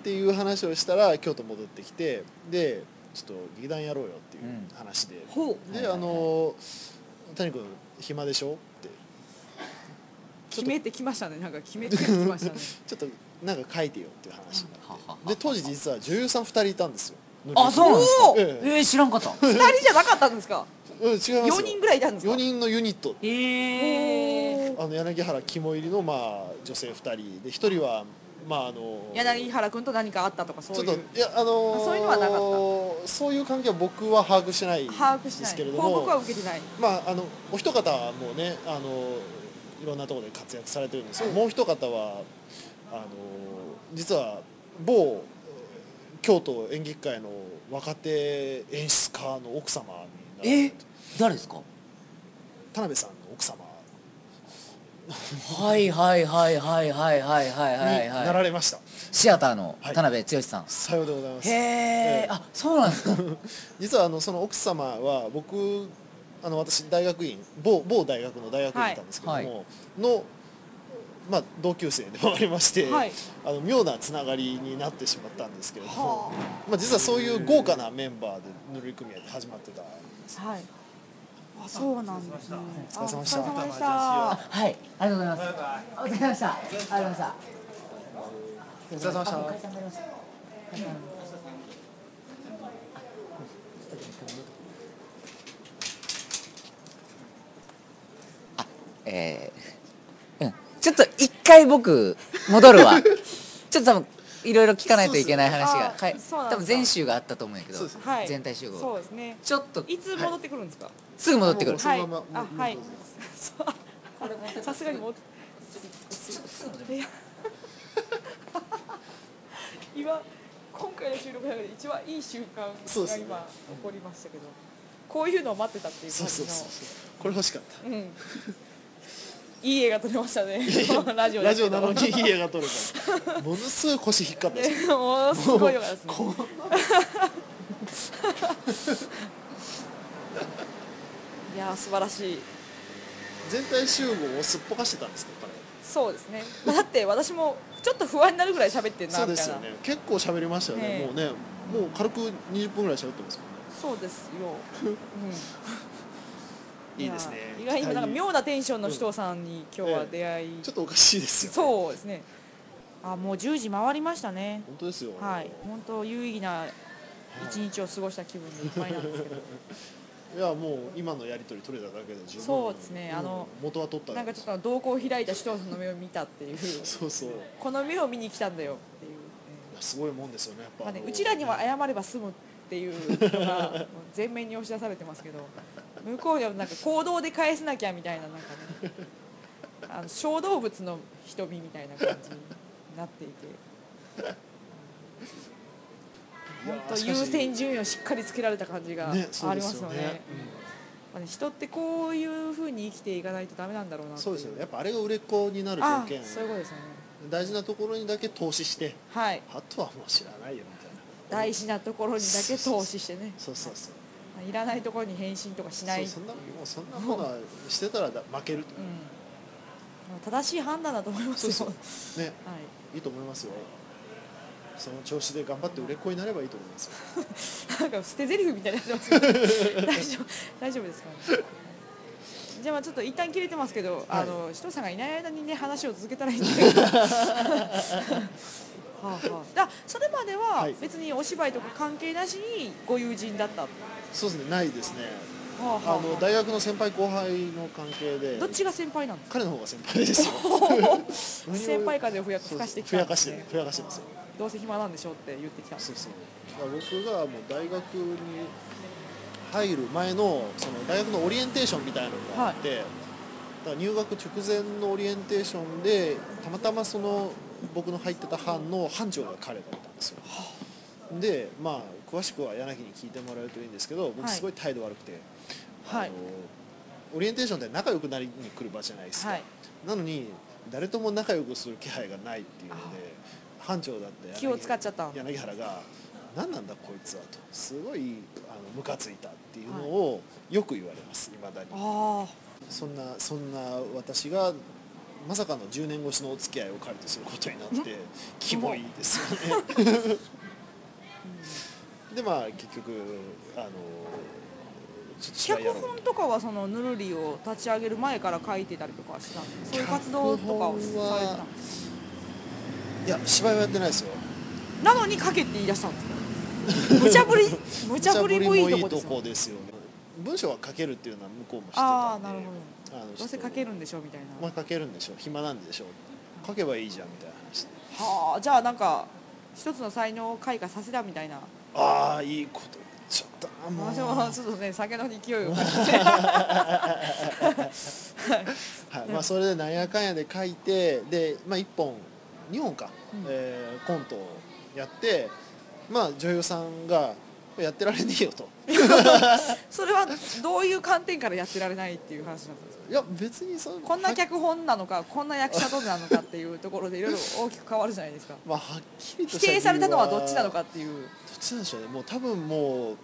ん。ていう話をしたら京都戻ってきてでちょっと劇団やろうよっていう話で、ほで、はいはいはい。あの谷君暇でしょって。決めてきましたね。なんか決めてきましたね。ちょっとなんか書いてよっていう話になって。で当時実は女優さん2人いたんですよ。あそうなんですか。ええ。えー、知らんかった。二人じゃなかったんですか？うん違いますよ。四人ぐらいいたんですか？4人のユニット。えおー。あの柳原肝入りのまあ女性2人で1人はまああの柳原君と何かあったとかそういう。ちょっといやあのそういうのはなかっそういう関係は僕は把握してないん把握しない。ですけれど報告はも受けてない。まああのお一方はもうねあのいろんなところで活躍されてるんですけどもう一方はあの実は某京都演劇界の若手演出家の奥様になえ？誰ですか？田辺さんの奥様。はいはいはいはいはいはいはいにはい。ならはいれました、シアターのはい。田辺剛さん、さようでございます。へえええ。あそうなんですか？実はあのその奥様は僕あの私大学院某某大学の大学院にいたんですけども、はい。の、まあ、同級生でもありまして、はい。あの妙なつながりになってしまったんですけれども、はまあ、実はそういう豪華なメンバーでぬるい組合で始まってたんです。はい。あそうなんですねお疲れ様でした。はいありがとうございますお疲れ様でした。ありがとうございましたお疲れ様でした。あえーうん。ちょっと一回僕戻るわ。ちょっと多分いろいろ聞かないといけない話がはい。多分全集があったと思うんやけど全体集合。そうですね。ちょっといつ戻ってくるんですか？すぐ戻ってくる。はい。あはい。さすがにも今今回の収録の中で一番いい瞬間が今起こりましたけどこういうのを待ってたっていう感じの。これ欲しかった。うん。いい映画撮れましたね。ラジオラジオなのににいい映画撮るからものすごい腰引っかった。で すもうすごいよかったですねいやー素晴らしい。全体集合をすっぽかしてたんですか彼そうですね。だって私もちょっと不安になるぐらい喋ってんなそうみたいな。ですよね結構喋りましたよね。ねえ。もうねもう軽く20分ぐらい喋ってますもんね。そうですよ、うん、いいですね。や意外にもなんか妙なテンションの人さんに今日は出会い、ちょっとおかしいですよね。そうですね。あもう10時回りましたね。本当ですよ。はい。本当有意義な一日を過ごした気分でいっぱいなんですけど いやもう今のやり取り取れただけで十分。そうですね。あのうん元は取ったなんかちょっと瞳孔を開いた人の目を見たっていう。そうそう。いこの目を見に来たんだよっていう、やすごいもんですよねやっぱ、まあね、うちらには謝れば済むっていうのが もう前面に押し出されてますけど向こうにはなんか行動で返さなきゃみたいななんかねあの小動物の瞳みたいな感じになっていて 本当優先順位をしっかりつけられた感じがありますよね。ね、人ってこういうふうに生きていかないとダメなんだろうなそうですよね。やっぱあれが売れっ子になるあ条件。そういうことですよね。大事なところにだけ投資して。はい。あとはもう知らないよみたいな。大事なところにだけ投資してね。そうそうそういらないところに返信とかしない。そうそんなもうそんなものはしてたらだ負けると。うん。まあ正しい判断だと思いますよ。そうそう。ね。はい。いいと思いますよその調子で頑張って売れっ子になればいいと思いますよ。なんか捨て台詞みたいになってますけど 大丈夫大丈夫ですかね。じゃあまあちょっと一旦切れてますけど、あの紫藤さんがいない間にね話を続けたらいいんだけどはあ、はあ、あそれまでははい。別にお芝居とか関係なしにご友人だった、はそうですねないですねあはああの大学の先輩後輩の関係で。どっちが先輩なんですか？彼の方が先輩ですよ。先輩風をふやかしてきふやかしてふやかしてますよ。どうせ暇なんでしょうって言ってきたんですそうそう。僕がもう大学に入る前のその大学のオリエンテーションみたいなのがあって、だから入学直前のオリエンテーションでたまたまその僕の入ってた班の班長が彼だったんですよ。でまあ詳しくは柳に聞いてもらえるといいんですけど僕はい。すごい態度悪くて、はいあのオリエンテーションって仲良くなりに来る場じゃないですか、はい。なのに誰とも仲良くする気配がないっていうので班長だって気を使っちゃった。柳原が「何なんだこいつは」とすごいあのムカついたっていうのをよく言われますいまだに。あそんなそんな私がまさかの10年越しのお付き合いを彼とすることになってキモいですよね。でまあ結局あの脚本とかはそのぬるりを立ち上げる前から書いてたりとかしたんですそういう活動とかをされてたんですいや芝居はやってないですよ。なのに書けって言い出したんですか？無茶ぶり 無茶ぶりもいいとこですよですよね。文章は書けるっていうのは向こうも知ってたああなるほあのどどうせ書けるんでしょみたいな。まあ書けるんでしょ暇なんでしょ書けばいいじゃんみたいな話。ではあじゃあなんか一つの才能を開花させたみたいな。ああいいことちゃったなもう。私もちょっとね酒の勢いを感じて。はい。まあ、それでなんやかんやで書いてで、まあ、1本2本か、うん。えーコントをやって、まあ、女優さんが「やってられねえよ」と それはどういう観点からやってられないっていう話なんですか？いや別にそこんな脚本なのかこんな役者となのかっていうところでいろいろ大きく変わるじゃないですか。まあ、はっきりと否定されたのはどっちなのどかっていう。っちなんでしょうね。もう多分もう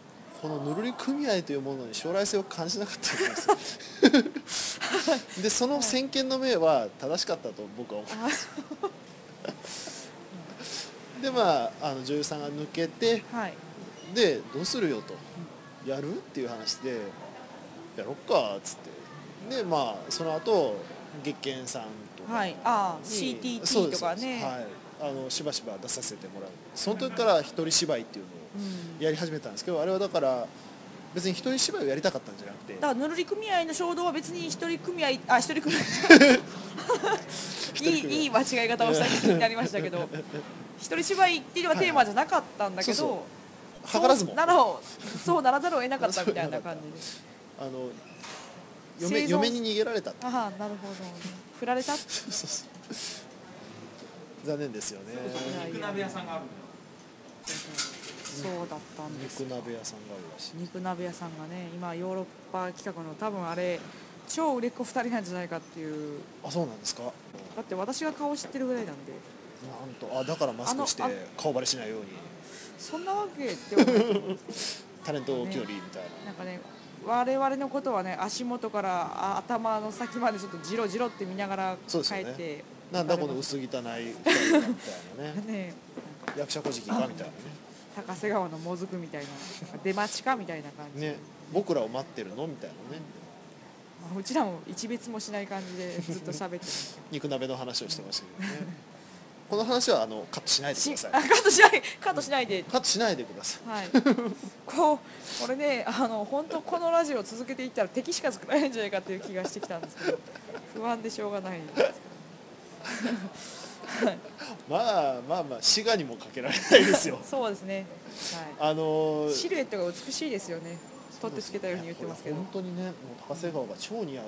このぬるり組合というものに将来性を感じなかったと思います。でその先見の明は正しかったと僕は思います。でまああの女優さんが抜けてはい。でどうするよとやる？っていう話でやろっかっつって。でまあその後月見さんとかはい。ああに CTT とかね。はい、あのしばしば出させてもらう。その時から一人芝居っていうのうん。をやり始めたんですけどあれはだから別に一人芝居をやりたかったんじゃなくてだからぬるり組合の衝動は別に一人組合あ 一人組合。いいいい間違い方をした気になりましたけど 一人芝居っていうのがテーマじゃなかったんだけど、そうそう図らずも。そうならそうならざるを得なかったみたいな感じで。あの嫁嫁に逃げられた。ああなるほど。振られた？そうそうそう残念ですよね。肉鍋屋さんがあるそうだったんです。肉鍋屋さんがあるらしい。肉鍋屋さんがね今ヨーロッパ企画の多分あれ超売れっ子2人なんじゃないかっていう。あそうなんですか。だって私が顔知ってるぐらいなんで。なんとあだからマスクして顔バレしないようにそんなわけではないと思う タレント距離みたいな、なんかね我々のことはね足元からあ頭の先までちょっとジロジロって見ながら帰ってなんだこの薄汚いみたいなね。ね。役者小じきかみたいなね。高瀬川のもずくみたいな出待ちかみたいな感じ、ね。僕らを待ってるのみたいなね。まあうちらも一別もしない感じでずっと喋って肉鍋の話をしてましたけどね この話はあのカットしないでくしださい。あ カットしないカットしないで。カットしないでください。はい、こうこれねあの本当このラジオを続けていったら敵しか作られないんじゃないかっていう気がしてきたんですけど不安でしょうがないですまあまあまあ滋賀にもかけられないですよ。そうですね、はあのーい、シルエットが美しいですよね。取ってつけたように言ってますけど。本当にねもう高瀬川が超似合う。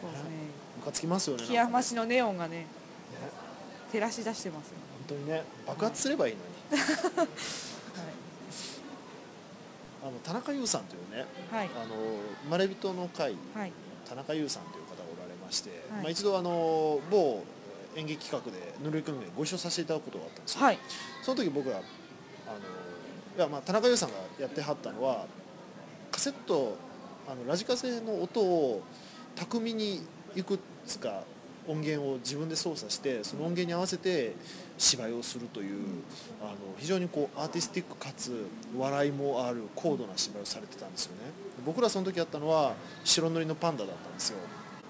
そうですね。ムカつきますよね木山市のネオンがね照らし出してます。ね、本当にね爆発すればいいのに。は あの田中優さんというねいはい。あのまれびとの会はい。田中優さんという方がおられまして、はい。まあ、一度あの某演劇企画でぬるい組でご一緒させていただくことがあったんですよ、はい。その時僕はあのいやまあ田中優さんがやってはったのはカセットあのラジカセの音を巧みにいくつか音源を自分で操作してその音源に合わせて芝居をするというあの非常にこうアーティスティックかつ笑いもある高度な芝居をされてたんですよね。僕らその時やったのは白塗りのパンダだったんですよ。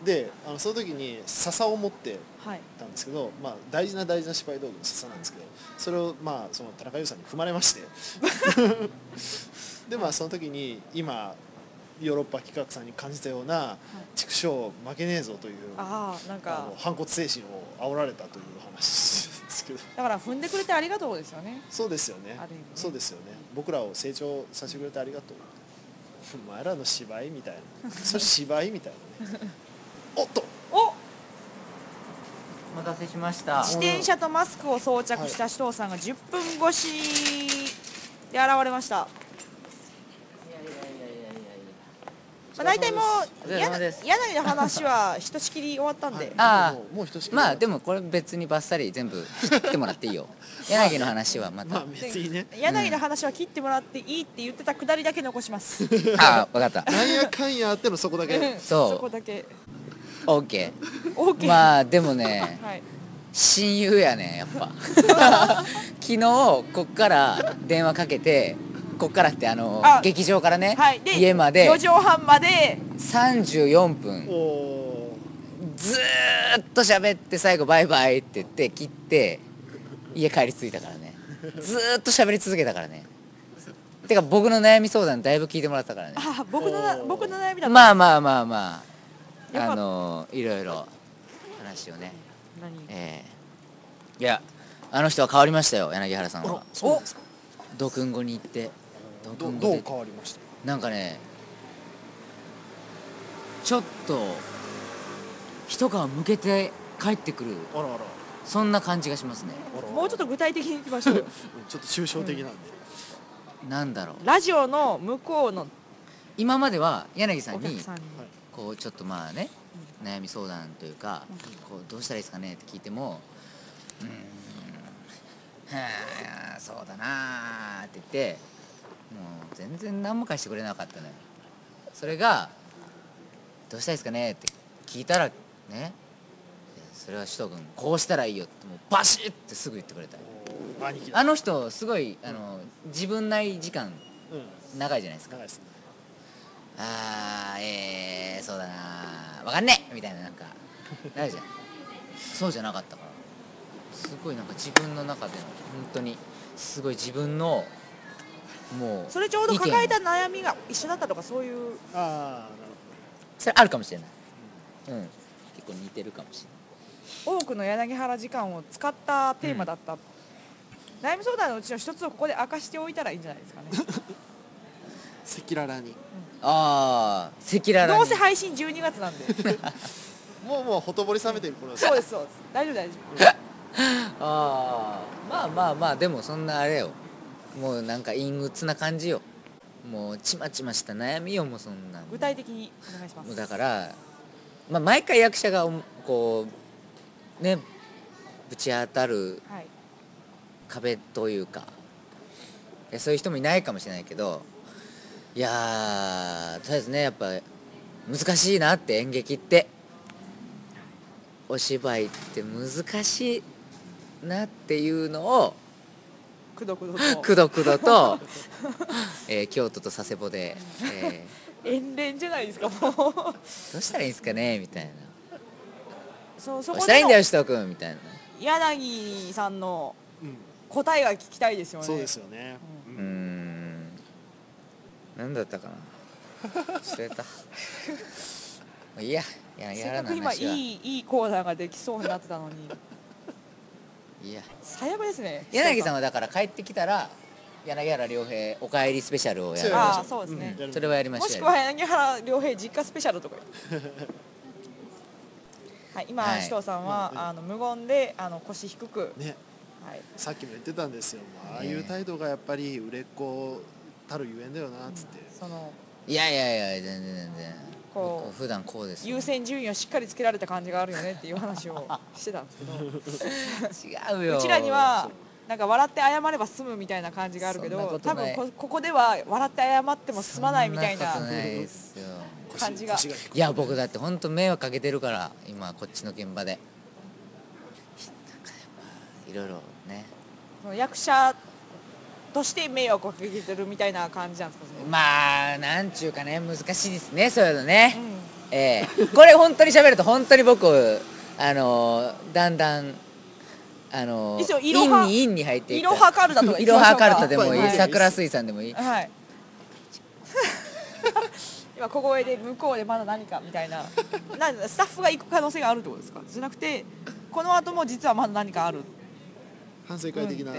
であのその時に笹を持ってはい。たんですけど、まあ、大事な大事な芝居道具の笹なんですけどそれをまあその田中優さんに踏まれまして。でまあその時に今ヨーロッパ企画さんに感じたような「畜生負けねえぞ」というあなんか。の反骨精神を煽られたという話ですけど。だから踏んでくれてありがとうですよね。そうですよね。ね。そうですよね。僕らを成長させてくれてありがとう。お前らの芝居みたいな。それ芝居みたいなね。おっと！おお待たせしました。自転車とマスクを装着した首藤さんが10分越しで現れました、まあ、大体もう柳の話はひとしきり終わったんで、あもうもうひとしきりまあでもこれ別にバッサリ全部切ってもらっていいよ。柳の話はまた、まあ別にね。柳の話は切ってもらっていいって言ってたくだりだけ残します。あ分かった。なんやかんやあってのそこだけ。そう。そこだけ。OK OK、まあでもねはい、親友やねやっぱ。昨日こっから電話かけてこっからってあのあ劇場からね、はい、で家まで。4畳半まで。34分。おずーっと喋って最後バイバイって言って切って家帰り着いたからね。ずーっと喋り続けたからね。てか僕の悩み相談だいぶ聞いてもらったからね。あ僕の僕の悩みだった。まあまあまあまあ。あのいろいろ話をね。何？ええいやあの人は変わりましたよ柳原さんは。そうですか？ドクン語に行ってドどどう変わりました？なんかねちょっと一皮むけて帰ってくるあらあら。そんな感じがしますね。あら。もうちょっと具体的にいきましょう。よ ちょっと抽象的なんで、なんだろう。ラジオの向こうの今までは柳さんにこうちょっとまあね悩み相談というかこうどうしたらいいですかねって聞いてもうーんはあそうだなーって言ってもう全然何も返してくれなかったのよ。それがどうしたらいいですかね？って聞いたらねそれは首藤君こうしたらいいよってもうバシッてすぐ言ってくれたあの人すごいあの自分内時間うん。長いじゃないですか。長いですねあーえー、そうだなわかんねえ！みたいななんかなるじゃん。そうじゃなかったから。すごいなんか自分の中での本当にすごい自分のもうそれちょうど抱えた悩みが一緒だったとかそういう。ああなるそれあるかもしれない。うん。結構似てるかもしれない。多くの柳原時間を使ったテーマだった、悩み相談のうちの一つをここで明かしておいたらいいんじゃないですかね。赤裸々に。ああ赤裸々に。どうせ配信12月なんで。もうもうほとぼり冷めてる頃です。そうですそうです。大丈夫大丈夫。ああまあまあまあでもそんなあれよもうなんか陰鬱な感じよ。もうちまちました悩みよもうそんな具体的にお願いします。もうだから、まあ、毎回役者がおこうねぶち当たるはい。壁というかいやそういう人もいないかもしれないけどいやーとりあえずねやっぱ難しいなって演劇って。お芝居って難しいなっていうのをくどくどと。くどくどと、えー京都と佐世保で、え遠恋じゃないですかもう。ーどうしたらいいんですかねみたいな。そうそどうしたらいいんだよ首藤君みたいな。柳さんのうん答えが聞きたいですよね。そうですよね、うーん。何だったかな。忘れた。いいや。いやせやらっかく今いいいいコーナーができそうになってたのにいや。最悪ですね。柳さんんはだから帰ってきたら柳原良平おかえりスペシャルをやる。あーそうですね。ん。やるそれはやりまもしょう。よしくは柳原良平実家スペシャルとか。はい今、はい。紫藤さんは、まああの無言であの腰低く、ね。はい、さっきも言ってたんですよ。もうああいう態度がやっぱり売れっ子たるゆえんだよなっつって、その。いやいやいや全然全然こう僕普段こうですよ優先順位をしっかりつけられた感じがあるよねっていう話をしてたんですけど。違うよ。うちらにはなんか笑って謝れば済むみたいな感じがあるけど多分こここでは笑って謝っても済まないみたいな感じが。いや僕だって本当迷惑かけてるから今こっちの現場で。いろいろね。役者として迷惑をかけてるみたいな感じなんですかね、まあなんちゅうかね難しいですねそういうのね、うええ。これ本当に喋ると本当に僕あのーだんだんあのいいっすよーいろはインにインに入っていいろはカルタとかいろはカルタでもいい。はい。桜水産でもいい。はい。今小声で向こうでまだ何かみたいな。なんスタッフが行く可能性があるってことですか？じゃなくてこの後も実はまだ何かある。反省会的な、うん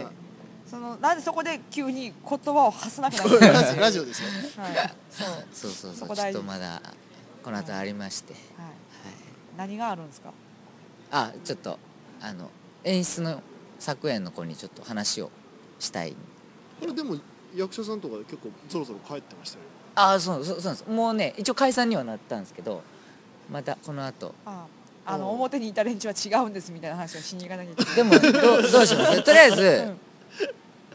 そのなんでそこで急に言葉を発さなくなるんですかラジオですよ。はい。そう、はい、そう。そうそうちょっとまだこの後ありまして、はい、何があるんですか？あちょっとあの演出の作演の子にちょっと話をしたい。これでも役者さんとか結構そろそろ帰ってましたよあそうそうそうなんです。もうね一応解散にはなったんですけどまたこの後。ああのおう表にいた連中は違うんですみたいな話をしに行かなきゃいけない。でもどうどうします？とりあえず、うん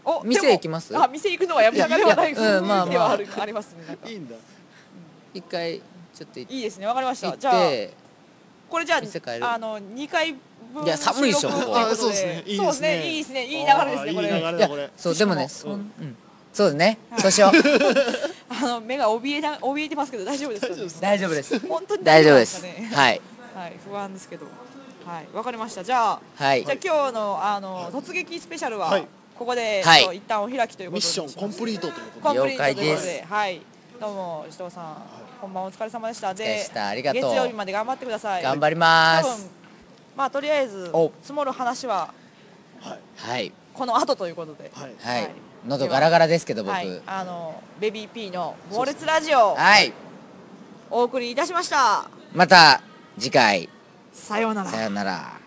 お店行きます？あ店行くのはやめながらではないいやうんまあまあではあるありますねなんかいいんだ。一回ちょっと行いいですねわかりました。っじゃあてこれじゃ店帰る。ああの2回分いや寒いでしょ。収録ということあそうですね。いいですね。そうですねいいですね。いい流れですねこあーいい流れれ。いやだこれそうでもねしそん、うん、そうですね、そうしよう。あの目が怯えな怯えてますけど大丈夫ですか、大丈夫です。大丈夫です。本当に大丈夫ですかね？はい。はい不安ですけど。はいわかりました。じゃあはい。じゃあ今日のあの突撃スペシャルは、はいここで、はい。一旦お開きということミッションコンプリートということで。了解ではい。どうも首藤さん、こんばんはお疲れ様でした。でした。ありがとう。月曜日まで頑張ってください。頑張ります。まあとりあえずお。積もる話ははい。はい。この後ということで。はい。はい、はい。喉ガラガラですけど僕。ははい。い、あのベビー P の猛烈ラジオお送りいたしました。また次回。さようなら。さよなら